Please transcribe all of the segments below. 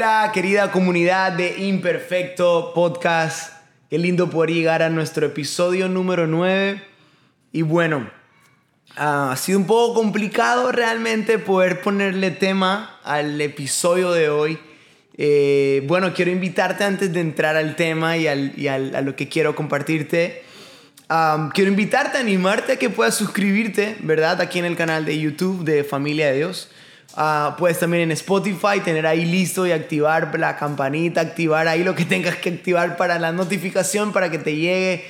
Hola querida comunidad de Imperfecto Podcast. Qué lindo poder llegar a nuestro episodio número 9. Y bueno, ha sido un poco complicado realmente poder ponerle tema al episodio de hoy. Eh, bueno, quiero invitarte antes de entrar al tema y, a lo que quiero compartirte. quiero invitarte, animarte a que puedas suscribirte, ¿verdad? Aquí en el canal de YouTube de Familia de Dios. Uh, puedes también en Spotify tener ahí listo y activar la campanita, activar ahí lo que tengas que activar para la notificación para que te llegue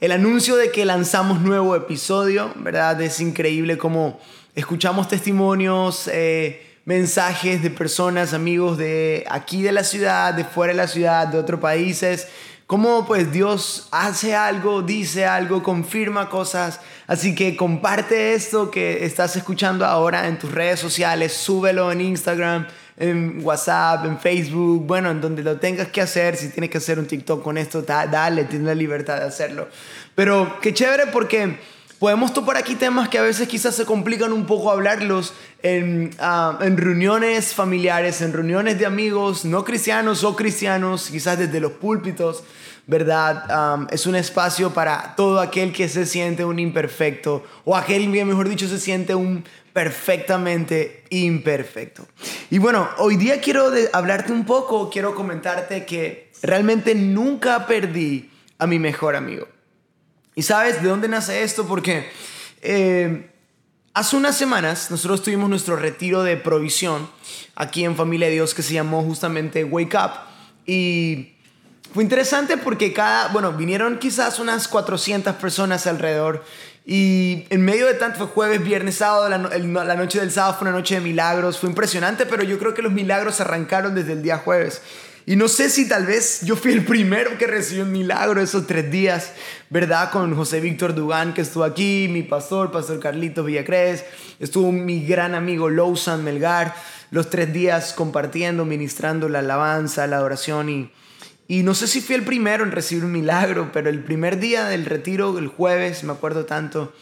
el anuncio de que lanzamos nuevo episodio, ¿verdad? Es increíble cómo escuchamos testimonios, eh, mensajes de personas, amigos de aquí de la ciudad, de fuera de la ciudad, de otros países cómo pues Dios hace algo, dice algo, confirma cosas. Así que comparte esto que estás escuchando ahora en tus redes sociales, súbelo en Instagram, en WhatsApp, en Facebook, bueno, en donde lo tengas que hacer, si tienes que hacer un TikTok con esto, dale, tienes la libertad de hacerlo. Pero qué chévere porque podemos topar aquí temas que a veces quizás se complican un poco hablarlos en, ah, en, reuniones familiares, en reuniones de amigos, no cristianos o cristianos, quizás desde los púlpitos, ¿verdad? es un espacio para todo aquel que se siente un imperfecto o aquel, mejor dicho, se siente un perfectamente imperfecto. Y bueno, hoy día quiero hablarte un poco, quiero comentarte que realmente nunca perdí a mi mejor amigo. ¿Y sabes de dónde nace esto? Porque eh, hace unas semanas nosotros tuvimos nuestro retiro de provisión aquí en Familia de Dios que se llamó justamente Wake Up. Y fue interesante porque cada, bueno, vinieron quizás unas 400 personas alrededor. Y en medio de tanto, fue jueves, viernes, sábado, la, noche del sábado fue una noche de milagros. Fue impresionante, pero yo creo que los milagros arrancaron desde el día jueves. Y no sé si tal vez yo fui el primero que recibió un milagro esos tres días, ¿verdad? Con José Víctor Dugán, que estuvo aquí, mi pastor, Pastor Carlitos Villacrés, estuvo mi gran amigo Lousan Melgar, los tres días compartiendo, ministrando la alabanza, la adoración. Y, y no sé si fui el primero en recibir un milagro, pero el primer día del retiro, el jueves, me acuerdo tanto,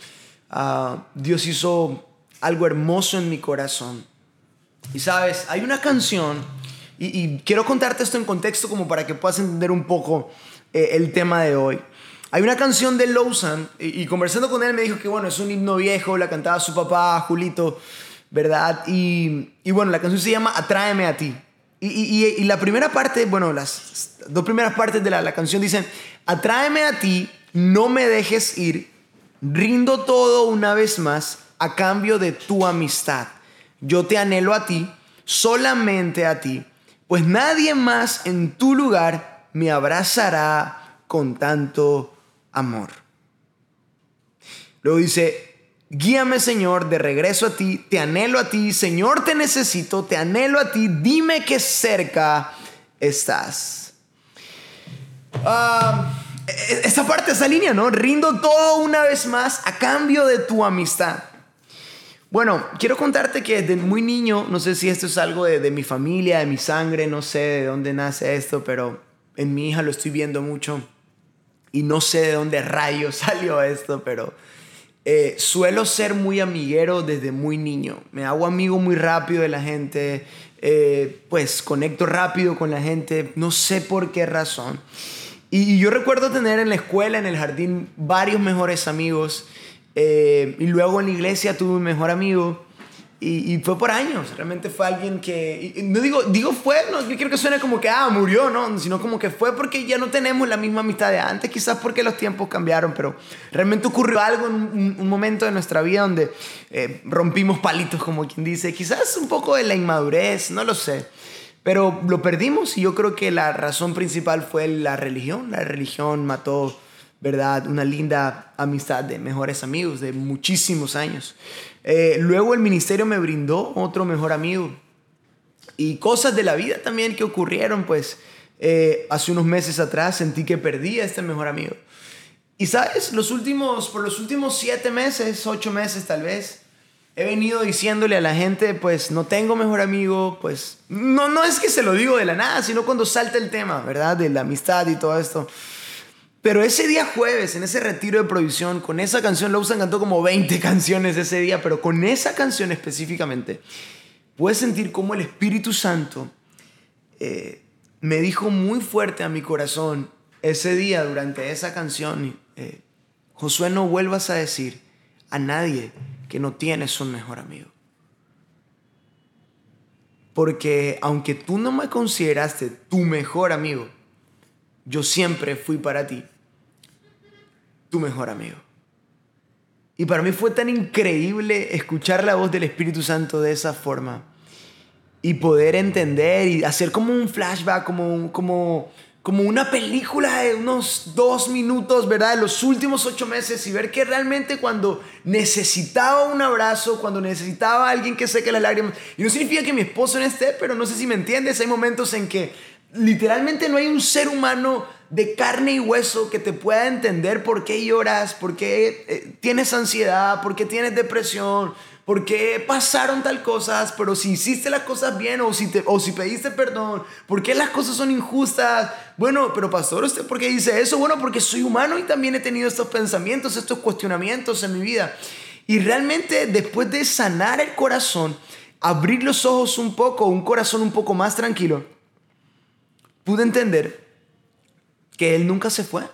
ah, Dios hizo algo hermoso en mi corazón. Y sabes, hay una canción y, quiero contarte esto en contexto como para que puedas entender un poco eh, el tema de hoy. Hay una canción de Lawson y, conversando con él me dijo que bueno, es un himno viejo, la cantaba su papá, Julito, ¿verdad? Y, y bueno, la canción se llama Atráeme a ti. Y, la primera parte, bueno, las dos primeras partes de la, la canción dicen, Atráeme a ti, no me dejes ir, rindo todo una vez más a cambio de tu amistad. Yo te anhelo a ti, solamente a ti pues nadie más en tu lugar me abrazará con tanto amor. Luego dice, guíame Señor, de regreso a ti, te anhelo a ti, Señor te necesito, te anhelo a ti, dime que cerca estás. Uh, esta parte, esa línea, ¿no? Rindo todo una vez más a cambio de tu amistad. Bueno, quiero contarte que desde muy niño, no sé si esto es algo de, mi familia, de mi sangre, no sé de dónde nace esto, pero en mi hija lo estoy viendo mucho y no sé de dónde rayos salió esto, pero eh, suelo ser muy amiguero desde muy niño. Me hago amigo muy rápido de la gente, eh, pues conecto rápido con la gente, no sé por qué razón. y yo recuerdo tener en la escuela, en el jardín, varios mejores amigos. Eh, y luego en la iglesia tuve un mejor amigo. Y, fue por años. Realmente fue alguien que. no digo, digo fue, no yo quiero que suene como que, ah, murió, ¿no? Sino como que fue porque ya no tenemos la misma amistad de antes, quizás porque los tiempos cambiaron, pero realmente ocurrió algo en un, momento de nuestra vida donde eh, rompimos palitos, como quien dice. Quizás un poco de la inmadurez, no lo sé. Pero lo perdimos y yo creo que la razón principal fue la religión. La religión mató ¿verdad? Una linda amistad de mejores amigos de muchísimos años. Eh, luego el ministerio me brindó otro mejor amigo. Y cosas de la vida también que ocurrieron, pues eh, hace unos meses atrás sentí que perdí a este mejor amigo. Y sabes, los últimos, por los últimos siete meses, ocho meses tal vez, he venido diciéndole a la gente, pues no tengo mejor amigo, pues no, no es que se lo digo de la nada, sino cuando salta el tema, ¿verdad? De la amistad y todo esto. Pero ese día jueves, en ese retiro de provisión, con esa canción, Lawson cantó como 20 canciones ese día, pero con esa canción específicamente, puedes sentir cómo el Espíritu Santo eh, me dijo muy fuerte a mi corazón ese día durante esa canción, eh, Josué, no vuelvas a decir a nadie que no tienes un mejor amigo. Porque aunque tú no me consideraste tu mejor amigo, yo siempre fui para ti tu mejor amigo. Y para mí fue tan increíble escuchar la voz del Espíritu Santo de esa forma y poder entender y hacer como un flashback, como, como, como una película de unos dos minutos, ¿verdad? De los últimos ocho meses y ver que realmente cuando necesitaba un abrazo, cuando necesitaba alguien que seque las lágrimas, y no significa que mi esposo no esté, pero no sé si me entiendes, hay momentos en que literalmente no hay un ser humano de carne y hueso que te pueda entender por qué lloras, por qué eh, tienes ansiedad, por qué tienes depresión, por qué pasaron tal cosas, pero si hiciste las cosas bien o si, te, o si pediste perdón, por qué las cosas son injustas. Bueno, pero pastor, ¿usted por qué dice eso? Bueno, porque soy humano y también he tenido estos pensamientos, estos cuestionamientos en mi vida. Y realmente después de sanar el corazón, abrir los ojos un poco, un corazón un poco más tranquilo, pude entender que Él nunca se fue.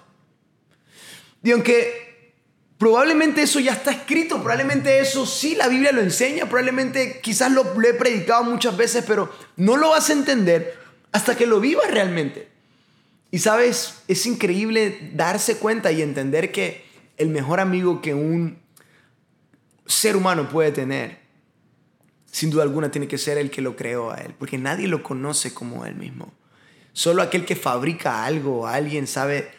Y aunque Probablemente eso ya está escrito, probablemente eso sí la Biblia lo enseña, probablemente quizás lo, he predicado muchas veces, pero no lo vas a entender hasta que lo vivas realmente. Y sabes, es increíble darse cuenta y entender que el mejor amigo que un ser humano puede tener, sin duda alguna tiene que ser el que lo creó a él, porque nadie lo conoce como él mismo. Solo aquel que fabrica algo, alguien sabe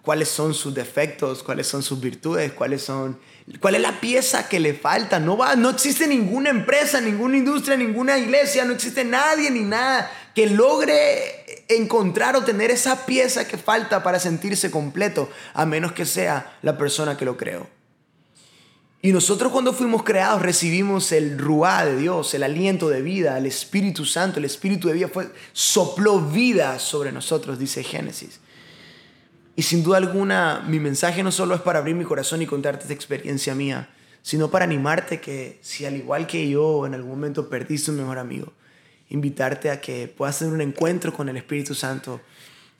cuáles son sus defectos, cuáles son sus virtudes, cuáles son, cuál es la pieza que le falta. No, va, no existe ninguna empresa, ninguna industria, ninguna iglesia, no existe nadie ni nada que logre encontrar o tener esa pieza que falta para sentirse completo, a menos que sea la persona que lo creó. Y nosotros cuando fuimos creados recibimos el ruá de Dios, el aliento de vida, el Espíritu Santo, el Espíritu de vida fue, sopló vida sobre nosotros, dice Génesis. Y sin duda alguna, mi mensaje no solo es para abrir mi corazón y contarte esta experiencia mía, sino para animarte que si al igual que yo en algún momento perdiste un mejor amigo, invitarte a que puedas tener un encuentro con el Espíritu Santo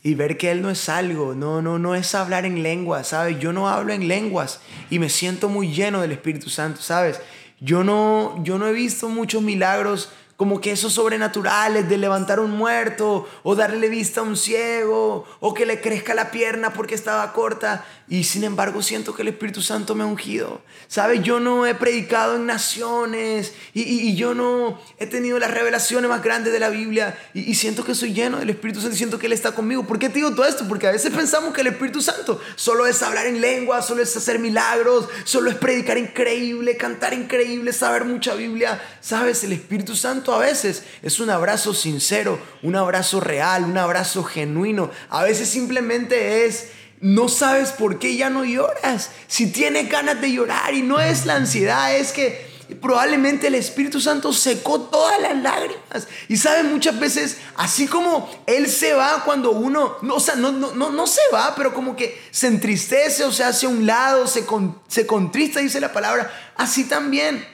y ver que Él no es algo, no, no, no es hablar en lenguas, ¿sabes? Yo no hablo en lenguas y me siento muy lleno del Espíritu Santo, ¿sabes? Yo no, yo no he visto muchos milagros como que esos sobrenaturales de levantar un muerto o darle vista a un ciego o que le crezca la pierna porque estaba corta y sin embargo siento que el Espíritu Santo me ha ungido. ¿Sabes? Yo no he predicado en naciones y, yo no he tenido las revelaciones más grandes de la Biblia y, siento que soy lleno del Espíritu Santo y siento que Él está conmigo. ¿Por qué te digo todo esto? Porque a veces pensamos que el Espíritu Santo solo es hablar en lengua, solo es hacer milagros, solo es predicar increíble, cantar increíble, saber mucha Biblia. ¿Sabes? El Espíritu Santo a veces es un abrazo sincero, un abrazo real, un abrazo genuino. A veces simplemente es, no sabes por qué ya no lloras. Si tienes ganas de llorar y no es la ansiedad, es que probablemente el Espíritu Santo secó todas las lágrimas. Y sabes, muchas veces, así como Él se va cuando uno, no, o sea, no, no, no, se va, pero como que se entristece o se hace a un lado, se, se contrista, dice la palabra, así también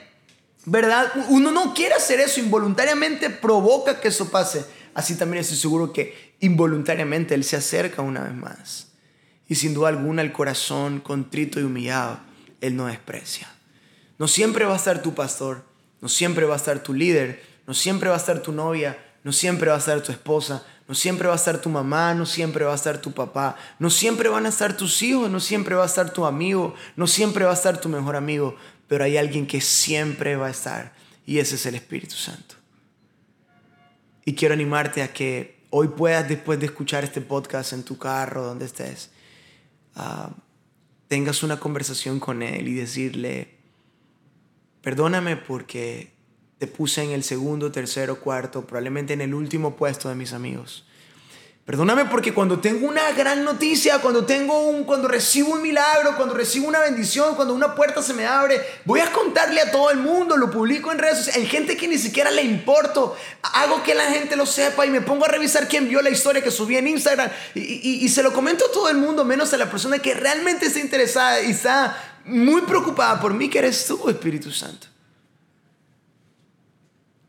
¿Verdad? Uno no quiere hacer eso, involuntariamente provoca que eso pase. Así también estoy seguro que involuntariamente Él se acerca una vez más. Y sin duda alguna el corazón contrito y humillado, Él no desprecia. No siempre va a estar tu pastor, no siempre va a estar tu líder, no siempre va a estar tu novia, no siempre va a estar tu esposa, no siempre va a estar tu mamá, no siempre va a estar tu papá, no siempre van a estar tus hijos, no siempre va a estar tu amigo, no siempre va a estar tu mejor amigo, pero hay alguien que siempre va a estar y ese es el Espíritu Santo. Y quiero animarte a que hoy puedas, después de escuchar este podcast en tu carro, donde estés, ah, tengas una conversación con Él y decirle, perdóname porque te puse en el segundo, tercero, cuarto, probablemente en el último puesto de mis amigos. Perdóname porque cuando tengo una gran noticia, cuando tengo un cuando recibo un milagro, cuando recibo una bendición, cuando una puerta se me abre, voy a contarle a todo el mundo, lo publico en redes sociales, en gente que ni siquiera le importo, hago que la gente lo sepa y me pongo a revisar quién vio la historia que subí en Instagram. Y, y se lo comento a todo el mundo, menos a la persona que realmente está interesada y está muy preocupada por mí, que eres tú, Espíritu Santo.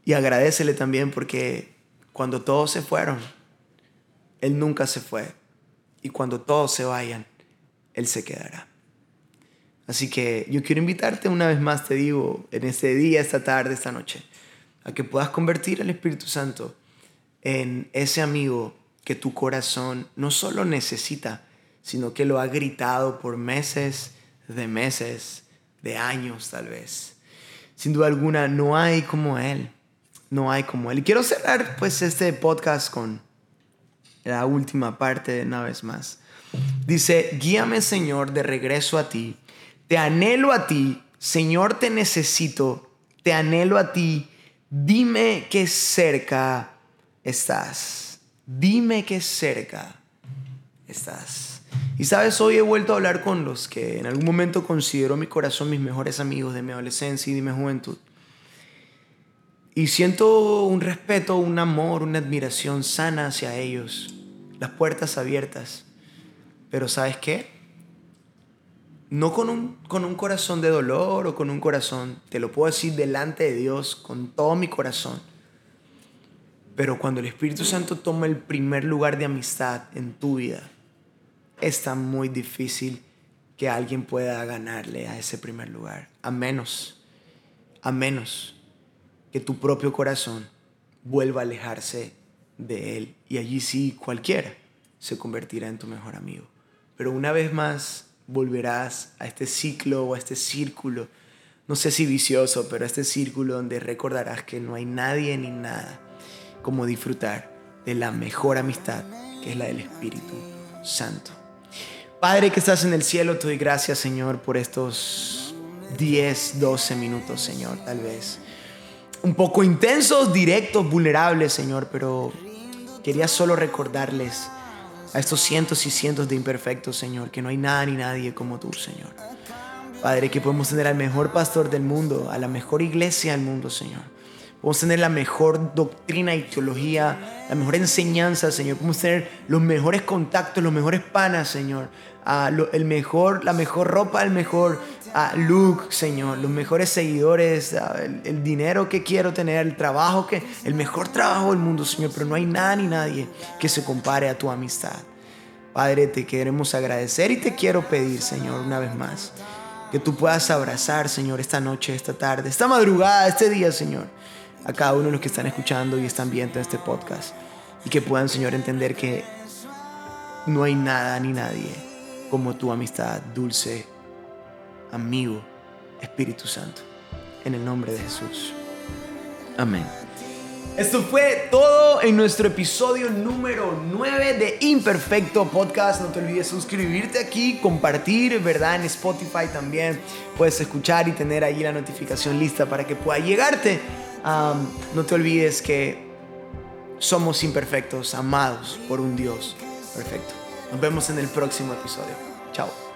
Y agradecele también porque cuando todos se fueron, Él nunca se fue. Y cuando todos se vayan, Él se quedará. Así que yo quiero invitarte una vez más, te digo, en este día, esta tarde, esta noche, a que puedas convertir al Espíritu Santo en ese amigo que tu corazón no solo necesita, sino que lo ha gritado por meses de meses, de años tal vez. Sin duda alguna, no hay como Él. No hay como Él. Y quiero cerrar pues este podcast con la última parte de una vez más. Dice, guíame Señor de regreso a ti te anhelo a ti, Señor, te necesito, te anhelo a ti, dime que cerca estás, dime que cerca estás. Y sabes, hoy he vuelto a hablar con los que en algún momento considero mi corazón mis mejores amigos de mi adolescencia y de mi juventud. Y siento un respeto, un amor, una admiración sana hacia ellos, las puertas abiertas. Pero ¿sabes qué? no con un, con un corazón de dolor o con un corazón, te lo puedo decir delante de Dios con todo mi corazón. Pero cuando el Espíritu Santo toma el primer lugar de amistad en tu vida, está muy difícil que alguien pueda ganarle a ese primer lugar. A menos, a menos que tu propio corazón vuelva a alejarse de Él. Y allí sí cualquiera se convertirá en tu mejor amigo. Pero una vez más, volverás a este ciclo o a este círculo, no sé si vicioso, pero a este círculo donde recordarás que no hay nadie ni nada como disfrutar de la mejor amistad, que es la del Espíritu Santo. Padre que estás en el cielo, te doy gracias, Señor, por estos 10, 12 minutos, Señor, tal vez. Un poco intensos, directos, vulnerables, Señor, pero quería solo recordarles a estos cientos y cientos de imperfectos, Señor, que no hay nada ni nadie como tú, Señor. Padre, que podemos tener al mejor pastor del mundo, a la mejor iglesia del mundo, Señor. Podemos tener la mejor doctrina y teología, la mejor enseñanza, Señor. Podemos tener los mejores contactos, los mejores panas, Señor. el mejor, la mejor ropa, el mejor look, Señor. Los mejores seguidores, el, el, dinero que quiero tener, el trabajo que, el mejor trabajo del mundo, Señor. Pero no hay nada ni nadie que se compare a tu amistad. Padre, te queremos agradecer y te quiero pedir, Señor, una vez más, que tú puedas abrazar, Señor, esta noche, esta tarde, esta madrugada, este día, Señor a cada uno de los que están escuchando y están viendo este podcast. Y que puedan, Señor, entender que no hay nada ni nadie como tu amistad, dulce amigo, Espíritu Santo. En el nombre de Jesús. Amén. Esto fue todo en nuestro episodio número 9 de Imperfecto Podcast. No te olvides suscribirte aquí, compartir, ¿verdad? En Spotify también puedes escuchar y tener ahí la notificación lista para que pueda llegarte no te olvides que somos imperfectos, amados por un Dios perfecto. Nos vemos en el próximo episodio. Chao.